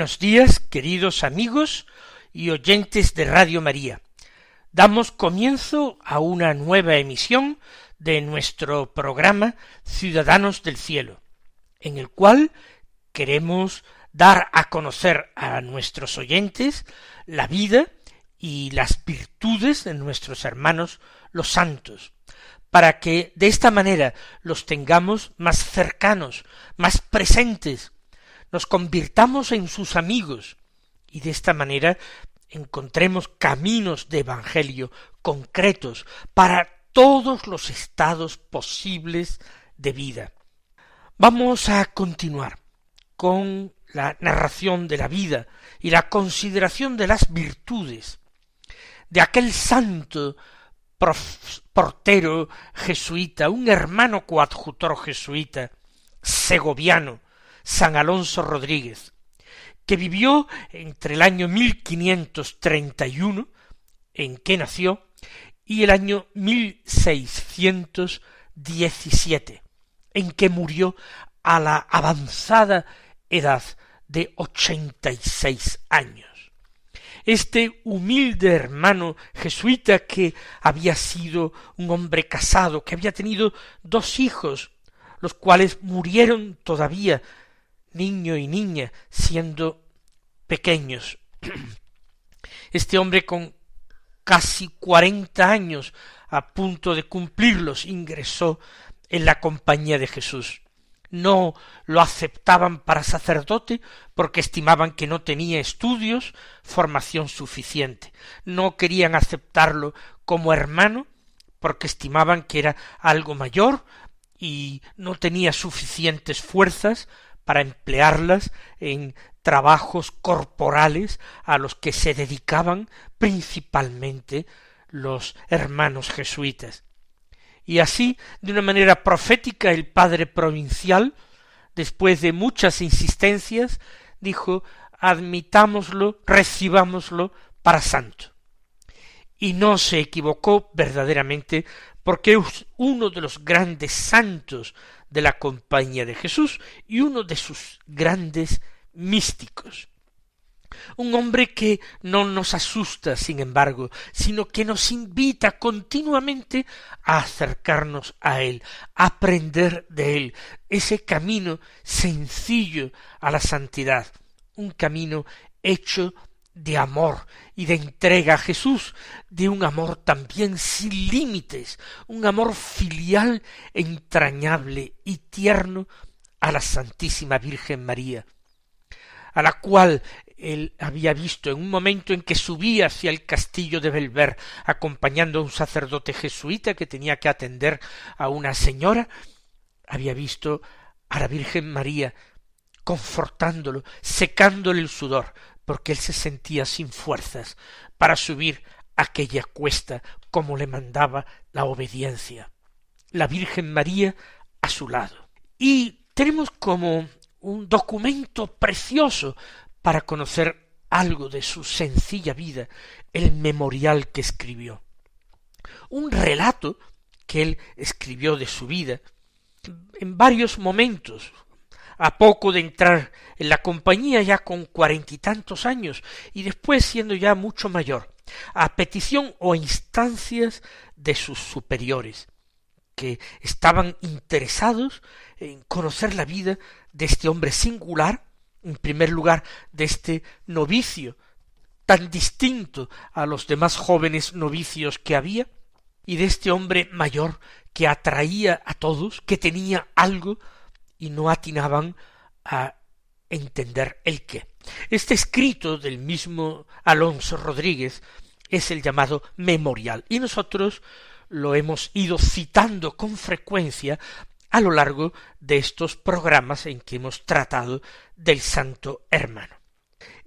Buenos días, queridos amigos y oyentes de Radio María. Damos comienzo a una nueva emisión de nuestro programa Ciudadanos del Cielo, en el cual queremos dar a conocer a nuestros oyentes la vida y las virtudes de nuestros hermanos los santos, para que de esta manera los tengamos más cercanos, más presentes, nos convirtamos en sus amigos y de esta manera encontremos caminos de Evangelio concretos para todos los estados posibles de vida. Vamos a continuar con la narración de la vida y la consideración de las virtudes de aquel santo portero jesuita, un hermano coadjutor jesuita, segoviano, San Alonso Rodríguez, que vivió entre el año 1531, en que nació, y el año 1617, en que murió a la avanzada edad de ochenta y seis años. Este humilde hermano jesuita que había sido un hombre casado, que había tenido dos hijos, los cuales murieron todavía niño y niña siendo pequeños. Este hombre con casi cuarenta años a punto de cumplirlos ingresó en la compañía de Jesús. No lo aceptaban para sacerdote porque estimaban que no tenía estudios, formación suficiente. No querían aceptarlo como hermano porque estimaban que era algo mayor y no tenía suficientes fuerzas para emplearlas en trabajos corporales a los que se dedicaban principalmente los hermanos jesuitas. Y así, de una manera profética, el padre provincial, después de muchas insistencias, dijo admitámoslo, recibámoslo para santo. Y no se equivocó verdaderamente porque es uno de los grandes santos de la compañía de Jesús y uno de sus grandes místicos. Un hombre que no nos asusta, sin embargo, sino que nos invita continuamente a acercarnos a Él, a aprender de Él, ese camino sencillo a la santidad, un camino hecho de amor y de entrega a Jesús, de un amor también sin límites, un amor filial, entrañable y tierno a la Santísima Virgen María, a la cual él había visto en un momento en que subía hacia el castillo de Belver acompañando a un sacerdote jesuita que tenía que atender a una señora, había visto a la Virgen María confortándolo, secándole el sudor, porque él se sentía sin fuerzas para subir aquella cuesta como le mandaba la obediencia. La Virgen María a su lado. Y tenemos como un documento precioso para conocer algo de su sencilla vida, el memorial que escribió. Un relato que él escribió de su vida en varios momentos, a poco de entrar en la compañía ya con cuarenta y tantos años y después siendo ya mucho mayor, a petición o instancias de sus superiores, que estaban interesados en conocer la vida de este hombre singular, en primer lugar de este novicio tan distinto a los demás jóvenes novicios que había, y de este hombre mayor que atraía a todos, que tenía algo y no atinaban a entender el qué. Este escrito del mismo Alonso Rodríguez es el llamado memorial y nosotros lo hemos ido citando con frecuencia a lo largo de estos programas en que hemos tratado del santo hermano.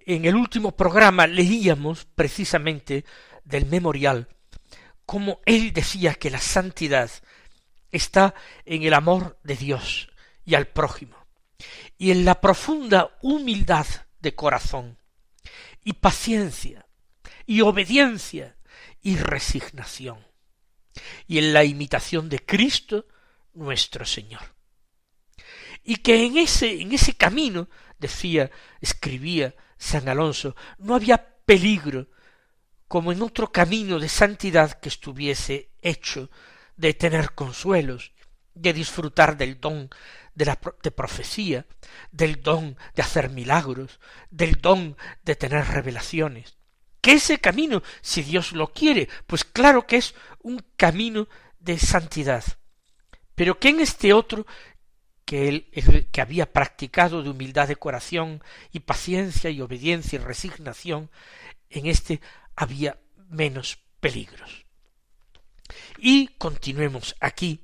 En el último programa leíamos precisamente del memorial como él decía que la santidad está en el amor de Dios y al prójimo, y en la profunda humildad de corazón, y paciencia, y obediencia, y resignación, y en la imitación de Cristo nuestro Señor. Y que en ese, en ese camino, decía, escribía San Alonso, no había peligro como en otro camino de santidad que estuviese hecho de tener consuelos, de disfrutar del don de la profecía, del don de hacer milagros, del don de tener revelaciones. Que ese camino, si Dios lo quiere, pues claro que es un camino de santidad. Pero que en este otro que él el que había practicado de humildad de corazón y paciencia y obediencia y resignación, en este había menos peligros. Y continuemos aquí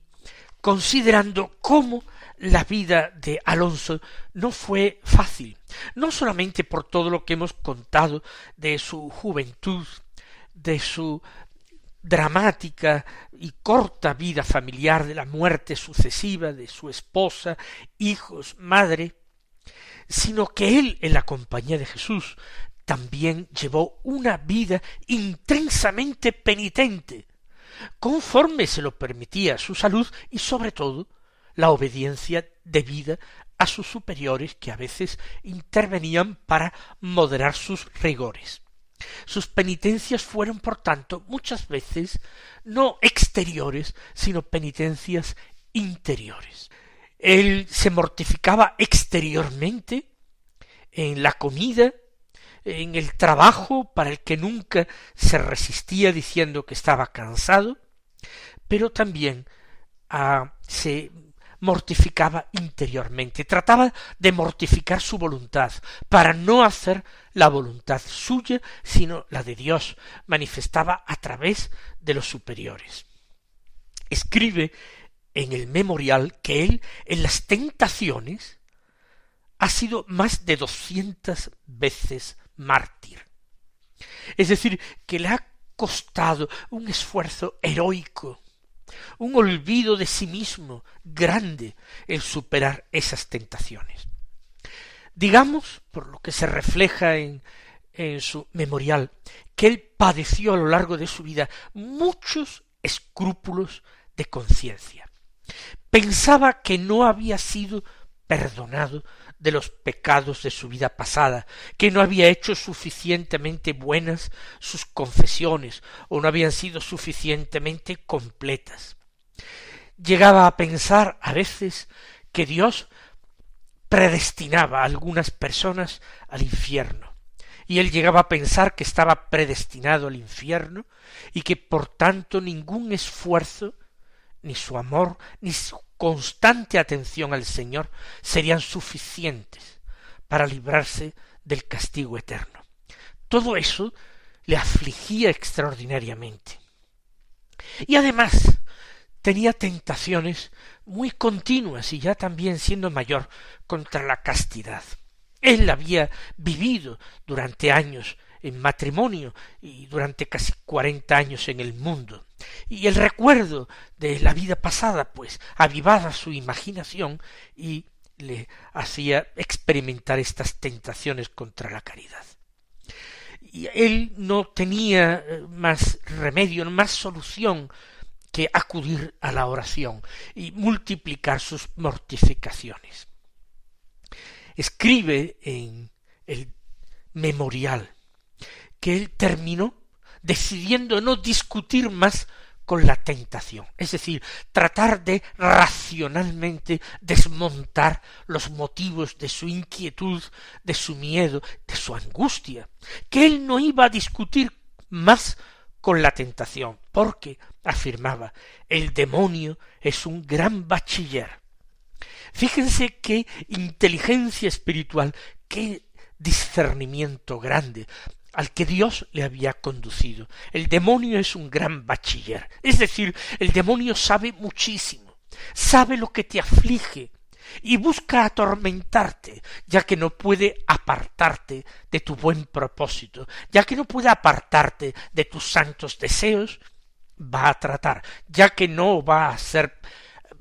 considerando cómo la vida de Alonso no fue fácil, no solamente por todo lo que hemos contado de su juventud, de su dramática y corta vida familiar, de la muerte sucesiva de su esposa, hijos, madre, sino que él en la compañía de Jesús también llevó una vida intensamente penitente, conforme se lo permitía su salud y sobre todo la obediencia debida a sus superiores que a veces intervenían para moderar sus rigores. Sus penitencias fueron, por tanto, muchas veces no exteriores, sino penitencias interiores. Él se mortificaba exteriormente en la comida, en el trabajo para el que nunca se resistía diciendo que estaba cansado, pero también ah, se mortificaba interiormente, trataba de mortificar su voluntad, para no hacer la voluntad suya, sino la de Dios, manifestaba a través de los superiores. Escribe en el memorial que él en las tentaciones ha sido más de doscientas veces mártir. Es decir, que le ha costado un esfuerzo heroico, un olvido de sí mismo grande el superar esas tentaciones. Digamos, por lo que se refleja en, en su memorial, que él padeció a lo largo de su vida muchos escrúpulos de conciencia. Pensaba que no había sido perdonado de los pecados de su vida pasada, que no había hecho suficientemente buenas sus confesiones o no habían sido suficientemente completas. Llegaba a pensar a veces que Dios predestinaba a algunas personas al infierno, y él llegaba a pensar que estaba predestinado al infierno y que por tanto ningún esfuerzo, ni su amor, ni su constante atención al Señor serían suficientes para librarse del castigo eterno. Todo eso le afligía extraordinariamente. Y además tenía tentaciones muy continuas y ya también siendo mayor contra la castidad. Él había vivido durante años en matrimonio y durante casi cuarenta años en el mundo. Y el recuerdo de la vida pasada, pues, avivaba su imaginación y le hacía experimentar estas tentaciones contra la caridad. Y él no tenía eh, más remedio, más solución que acudir a la oración y multiplicar sus mortificaciones. Escribe en el memorial que él terminó decidiendo no discutir más con la tentación, es decir, tratar de racionalmente desmontar los motivos de su inquietud, de su miedo, de su angustia, que él no iba a discutir más con la tentación, porque, afirmaba, el demonio es un gran bachiller. Fíjense qué inteligencia espiritual, qué discernimiento grande al que Dios le había conducido. El demonio es un gran bachiller, es decir, el demonio sabe muchísimo, sabe lo que te aflige, y busca atormentarte, ya que no puede apartarte de tu buen propósito, ya que no puede apartarte de tus santos deseos, va a tratar, ya que no va a ser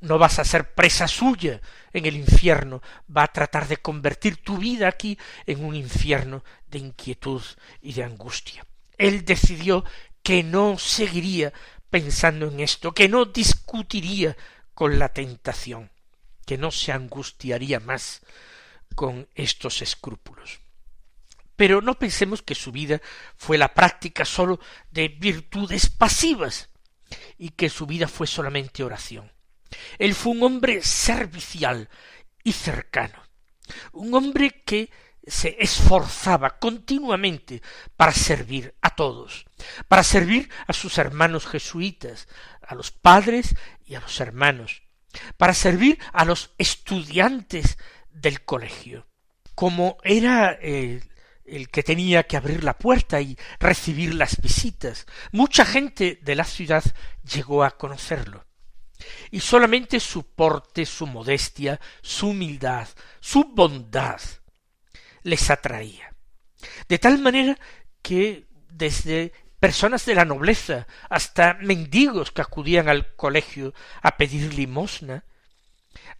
no vas a ser presa suya en el infierno, va a tratar de convertir tu vida aquí en un infierno de inquietud y de angustia. Él decidió que no seguiría pensando en esto, que no discutiría con la tentación, que no se angustiaría más con estos escrúpulos. Pero no pensemos que su vida fue la práctica sólo de virtudes pasivas y que su vida fue solamente oración. Él fue un hombre servicial y cercano, un hombre que se esforzaba continuamente para servir a todos, para servir a sus hermanos jesuitas, a los padres y a los hermanos, para servir a los estudiantes del colegio. Como era el, el que tenía que abrir la puerta y recibir las visitas, mucha gente de la ciudad llegó a conocerlo. Y solamente su porte, su modestia, su humildad, su bondad les atraía. De tal manera que desde personas de la nobleza, hasta mendigos que acudían al colegio a pedir limosna,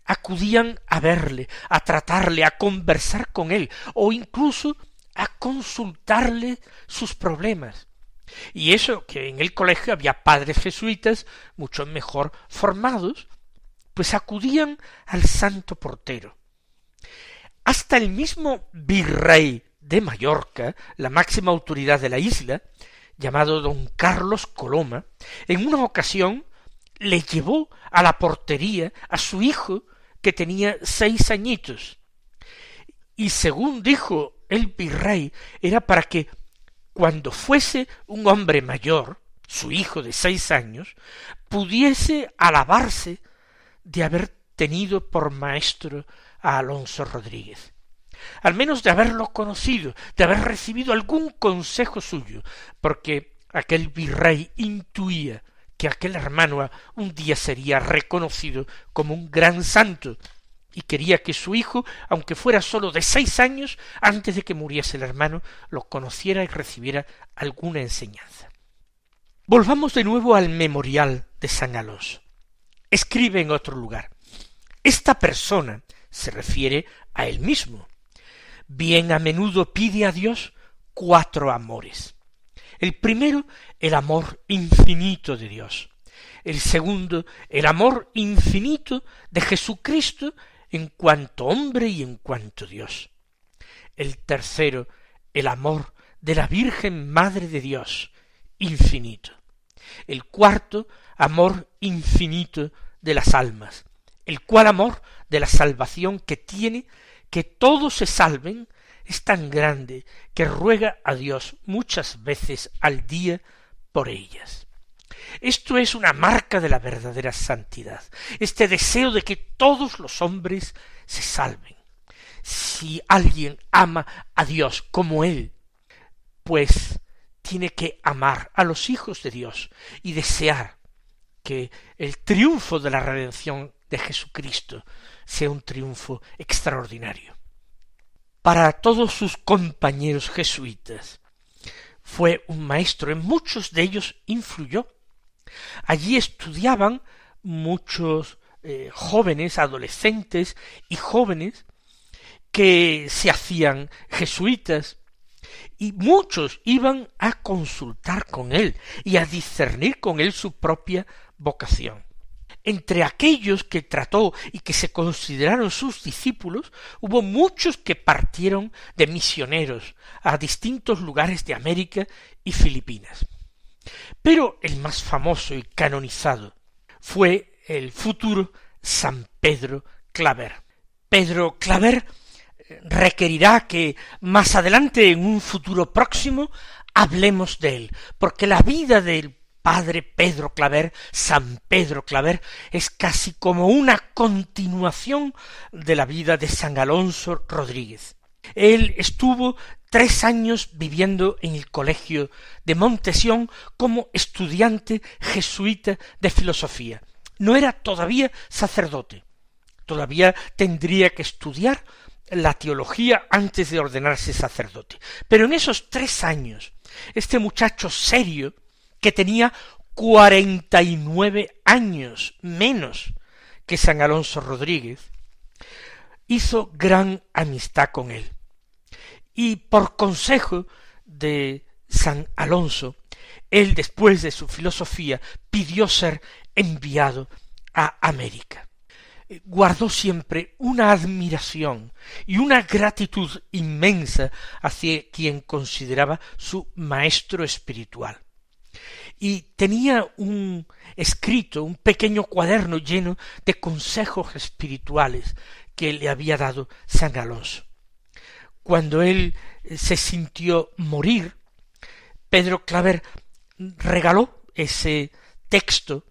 acudían a verle, a tratarle, a conversar con él, o incluso a consultarle sus problemas. Y eso que en el colegio había padres jesuitas mucho mejor formados, pues acudían al santo portero. Hasta el mismo virrey de Mallorca, la máxima autoridad de la isla, llamado don Carlos Coloma, en una ocasión le llevó a la portería a su hijo que tenía seis añitos. Y según dijo el virrey, era para que cuando fuese un hombre mayor, su hijo de seis años, pudiese alabarse de haber tenido por maestro a Alonso Rodríguez al menos de haberlo conocido, de haber recibido algún consejo suyo, porque aquel virrey intuía que aquel hermano un día sería reconocido como un gran santo, y quería que su hijo, aunque fuera sólo de seis años, antes de que muriese el hermano, lo conociera y recibiera alguna enseñanza. Volvamos de nuevo al memorial de San Alonso. Escribe en otro lugar. Esta persona se refiere a él mismo, bien a menudo pide a Dios cuatro amores. El primero, el amor infinito de Dios. El segundo, el amor infinito de Jesucristo en cuanto hombre y en cuanto Dios. El tercero, el amor de la Virgen Madre de Dios, infinito. El cuarto, amor infinito de las almas, el cual amor de la salvación que tiene que todos se salven es tan grande que ruega a Dios muchas veces al día por ellas. Esto es una marca de la verdadera santidad, este deseo de que todos los hombres se salven. Si alguien ama a Dios como Él, pues tiene que amar a los hijos de Dios y desear que el triunfo de la redención de Jesucristo sea un triunfo extraordinario. Para todos sus compañeros jesuitas fue un maestro, en muchos de ellos influyó. Allí estudiaban muchos eh, jóvenes, adolescentes y jóvenes que se hacían jesuitas, y muchos iban a consultar con él y a discernir con él su propia vocación. Entre aquellos que trató y que se consideraron sus discípulos, hubo muchos que partieron de misioneros a distintos lugares de América y Filipinas. Pero el más famoso y canonizado fue el futuro San Pedro Claver. Pedro Claver eh, requerirá que más adelante, en un futuro próximo, hablemos de él, porque la vida del padre Pedro Claver, San Pedro Claver, es casi como una continuación de la vida de San Alonso Rodríguez. Él estuvo tres años viviendo en el colegio de Montesión como estudiante jesuita de filosofía. No era todavía sacerdote. Todavía tendría que estudiar la teología antes de ordenarse sacerdote. Pero en esos tres años, este muchacho serio, que tenía cuarenta y nueve años menos que San Alonso Rodríguez, hizo gran amistad con él. Y por consejo de San Alonso, él después de su filosofía pidió ser enviado a América guardó siempre una admiración y una gratitud inmensa hacia quien consideraba su maestro espiritual. Y tenía un escrito, un pequeño cuaderno lleno de consejos espirituales que le había dado San Alonso. Cuando él se sintió morir, Pedro Claver regaló ese texto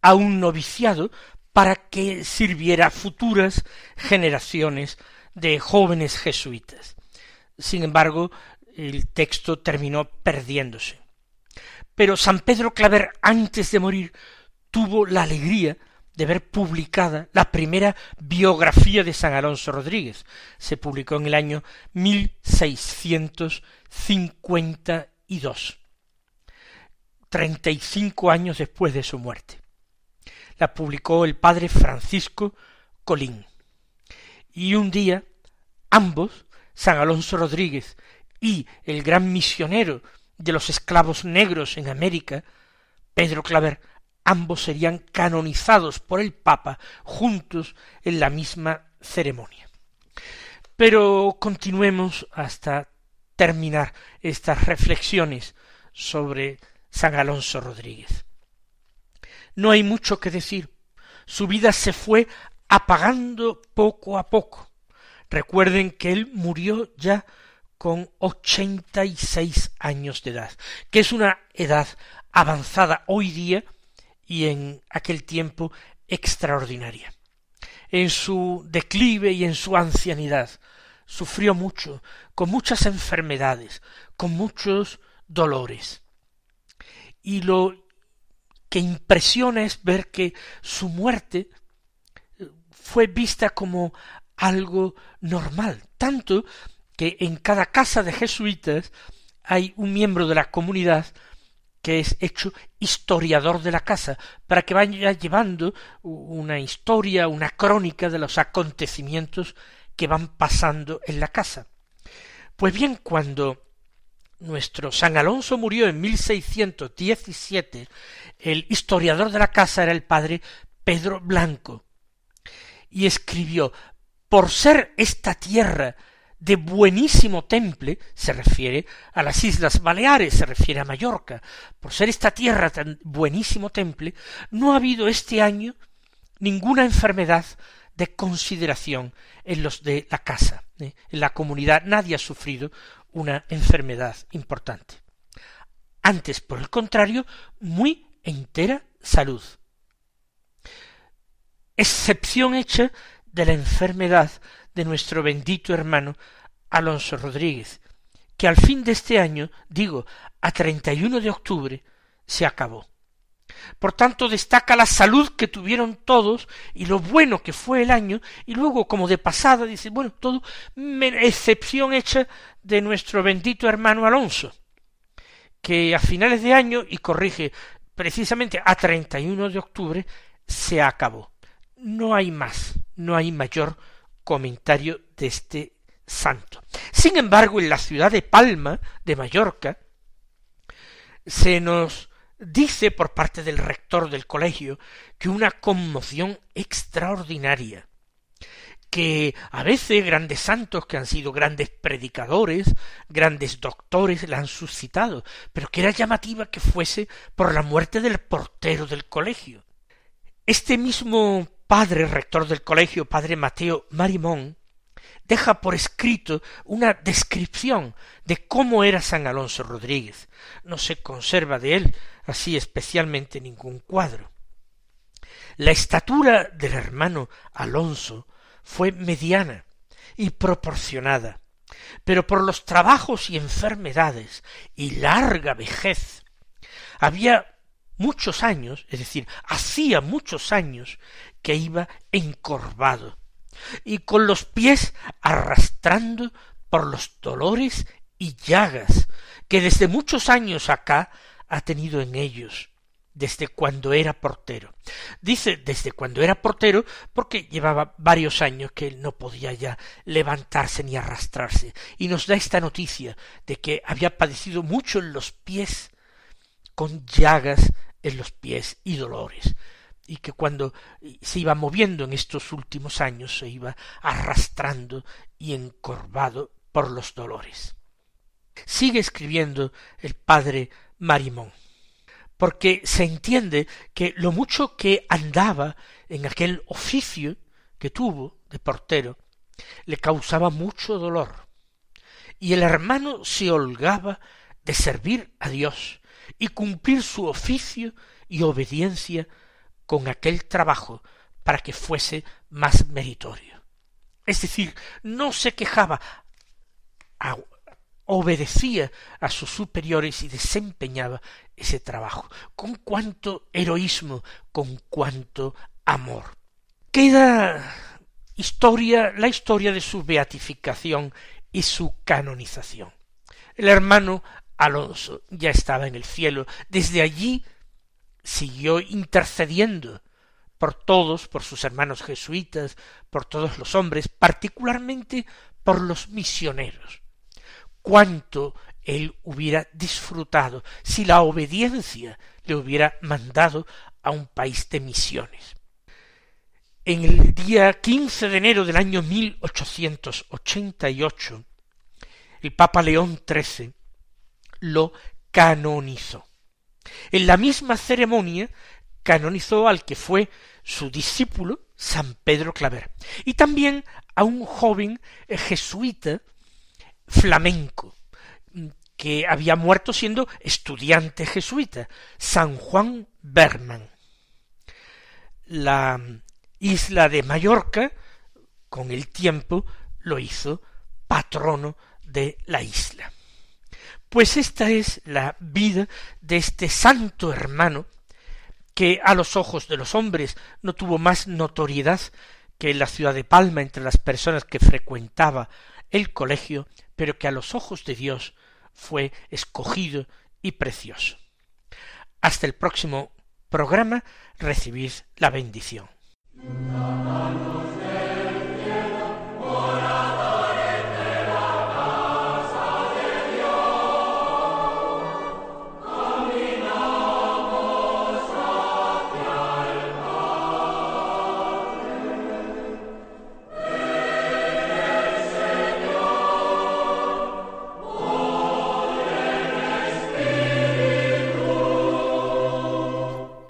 a un noviciado para que sirviera a futuras generaciones de jóvenes jesuitas. Sin embargo, el texto terminó perdiéndose. Pero San Pedro Claver, antes de morir, tuvo la alegría de ver publicada la primera biografía de San Alonso Rodríguez. Se publicó en el año 1652, treinta y cinco años después de su muerte la publicó el padre Francisco Colín. Y un día ambos, San Alonso Rodríguez y el gran misionero de los esclavos negros en América, Pedro Claver, ambos serían canonizados por el Papa juntos en la misma ceremonia. Pero continuemos hasta terminar estas reflexiones sobre San Alonso Rodríguez. No hay mucho que decir. Su vida se fue apagando poco a poco. Recuerden que él murió ya con ochenta y seis años de edad, que es una edad avanzada hoy día y en aquel tiempo extraordinaria. En su declive y en su ancianidad sufrió mucho, con muchas enfermedades, con muchos dolores. Y lo que impresiona es ver que su muerte eh, fue vista como algo normal, tanto que en cada casa de jesuitas hay un miembro de la comunidad que es hecho historiador de la casa, para que vaya llevando una historia, una crónica de los acontecimientos que van pasando en la casa. Pues bien, cuando nuestro San Alonso murió en 1617 el historiador de la casa era el padre Pedro Blanco, y escribió por ser esta tierra de buenísimo temple, se refiere a las Islas Baleares, se refiere a Mallorca, por ser esta tierra tan buenísimo temple, no ha habido este año ninguna enfermedad de consideración en los de la casa, ¿eh? en la comunidad nadie ha sufrido una enfermedad importante. Antes, por el contrario, muy entera salud. Excepción hecha de la enfermedad de nuestro bendito hermano Alonso Rodríguez, que al fin de este año, digo, a 31 de octubre, se acabó. Por tanto, destaca la salud que tuvieron todos y lo bueno que fue el año, y luego, como de pasada, dice, bueno, todo, excepción hecha de nuestro bendito hermano Alonso, que a finales de año, y corrige precisamente a 31 de octubre se acabó. No hay más, no hay mayor comentario de este santo. Sin embargo, en la ciudad de Palma, de Mallorca, se nos dice por parte del rector del colegio que una conmoción extraordinaria que a veces grandes santos que han sido grandes predicadores, grandes doctores la han suscitado, pero que era llamativa que fuese por la muerte del portero del colegio. Este mismo padre rector del colegio, padre Mateo Marimón, deja por escrito una descripción de cómo era San Alonso Rodríguez. No se conserva de él así especialmente ningún cuadro. La estatura del hermano Alonso fue mediana y proporcionada, pero por los trabajos y enfermedades y larga vejez había muchos años, es decir, hacía muchos años que iba encorvado y con los pies arrastrando por los dolores y llagas que desde muchos años acá ha tenido en ellos, desde cuando era portero. Dice desde cuando era portero porque llevaba varios años que él no podía ya levantarse ni arrastrarse, y nos da esta noticia de que había padecido mucho en los pies, con llagas en los pies y dolores y que cuando se iba moviendo en estos últimos años se iba arrastrando y encorvado por los dolores. Sigue escribiendo el padre Marimón, porque se entiende que lo mucho que andaba en aquel oficio que tuvo de portero le causaba mucho dolor, y el hermano se holgaba de servir a Dios y cumplir su oficio y obediencia con aquel trabajo para que fuese más meritorio. Es decir, no se quejaba, obedecía a sus superiores y desempeñaba ese trabajo, con cuánto heroísmo, con cuánto amor. Queda historia, la historia de su beatificación y su canonización. El hermano Alonso ya estaba en el cielo, desde allí siguió intercediendo por todos, por sus hermanos jesuitas, por todos los hombres, particularmente por los misioneros. Cuánto él hubiera disfrutado si la obediencia le hubiera mandado a un país de misiones. En el día quince de enero del año mil ochocientos ochenta y ocho, el Papa León XIII lo canonizó. En la misma ceremonia canonizó al que fue su discípulo, San Pedro Claver, y también a un joven jesuita flamenco, que había muerto siendo estudiante jesuita, San Juan Berman. La isla de Mallorca, con el tiempo, lo hizo patrono de la isla. Pues esta es la vida de este santo hermano que a los ojos de los hombres no tuvo más notoriedad que en la ciudad de Palma entre las personas que frecuentaba el colegio, pero que a los ojos de Dios fue escogido y precioso. Hasta el próximo programa recibid la bendición.